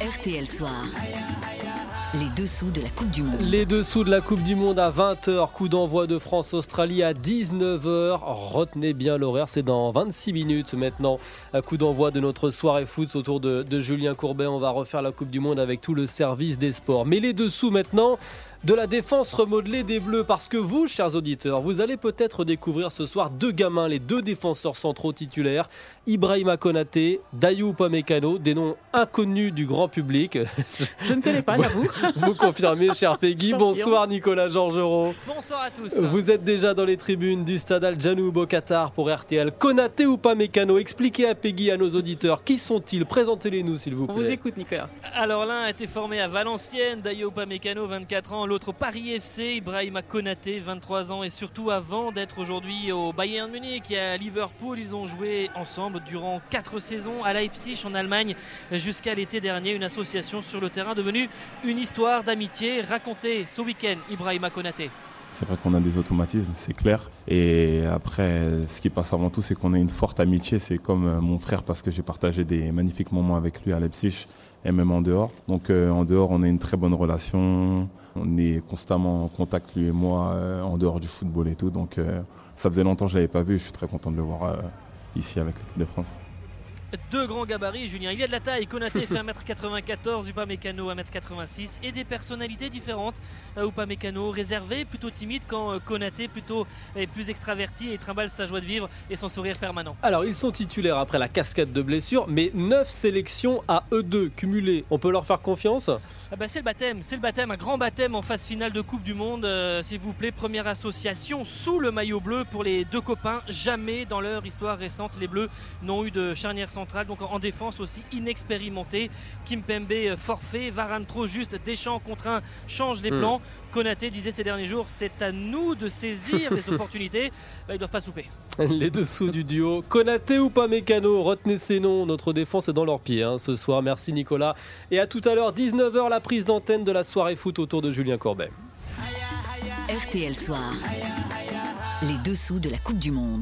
RTL Soir. Les dessous de la Coupe du Monde. Les dessous de la Coupe du Monde à 20h, coup d'envoi de France-Australie à 19h. Retenez bien l'horaire, c'est dans 26 minutes maintenant. Coup d'envoi de notre soirée foot autour de Julien Courbet. On va refaire la Coupe du Monde avec tout le service des sports. Mais les dessous maintenant, de la défense remodelée des Bleus parce que vous, chers auditeurs, vous allez peut-être découvrir ce soir deux gamins, les deux défenseurs centraux titulaires, Ibrahima Konaté, Dayou Pamecano, des noms inconnus du grand public. Je ne connais pas, j'avoue. Vous confirmez, cher Peggy. Bonsoir Nicolas Georgerot. Bonsoir à tous. Vous êtes déjà dans les tribunes du stade Al Janoub au Qatar pour RTL. Konaté ou Pamecano Expliquez à Peggy, à nos auditeurs, qui sont-ils? Présentez-les nous, s'il vous On plaît. vous écoute, Nicolas. Alors l'un a été formé à Valenciennes, Dayo Upamecano, 24 ans, l'autre au Paris FC, Ibrahima Konaté, 23 ans, et surtout avant d'être aujourd'hui au Bayern Munich et à Liverpool, ils ont joué ensemble durant 4 saisons à Leipzig en Allemagne jusqu'à l'été dernier, une association sur le terrain devenue une histoire d'amitié racontée ce week-end, Ibrahima Konaté. C'est vrai qu'on a des automatismes, c'est clair. Et après, ce qui passe avant tout, c'est qu'on a une forte amitié. C'est comme euh, mon frère parce que j'ai partagé des magnifiques moments avec lui à Leipzig et même en dehors. Donc euh, en dehors, on a une très bonne relation. On est constamment en contact, lui et moi, euh, en dehors du football et tout. Donc euh, ça faisait longtemps que je l'avais pas vu. Je suis très content de le voir euh, ici avec l'équipe de France. Deux grands gabarits, Julien. Il y a de la taille. Konaté fait 1m94, Upamecano 1m86 et des personnalités différentes. Euh, Upamecano réservé, plutôt timide, quand euh, Konaté plutôt est plus extraverti et trimballe sa joie de vivre et son sourire permanent. Alors, ils sont titulaires après la cascade de blessures, mais 9 sélections à eux deux cumulées. On peut leur faire confiance? Ah bah, c'est le baptême, c'est le baptême, un grand baptême en phase finale de Coupe du Monde. Euh, S'il vous plaît, première association sous le maillot bleu pour les deux copains. Jamais dans leur histoire récente, les Bleus n'ont eu de charnière centrale, donc en défense aussi inexpérimenté. Kim Pembe euh, forfait, Varane trop juste, Deschamps contre un change les Hmm. plans. Konaté disait ces derniers jours, c'est à nous de saisir les opportunités. Bah, ils doivent pas souper. Les dessous du duo. Konaté ou Pamecano Retenez ces noms. Notre défense est dans leurs pieds hein, ce soir. Merci Nicolas. Et à tout à l'heure, 19h, la prise d'antenne de la soirée foot autour de Julien Courbet. RTL Soir. Les dessous de la Coupe du Monde.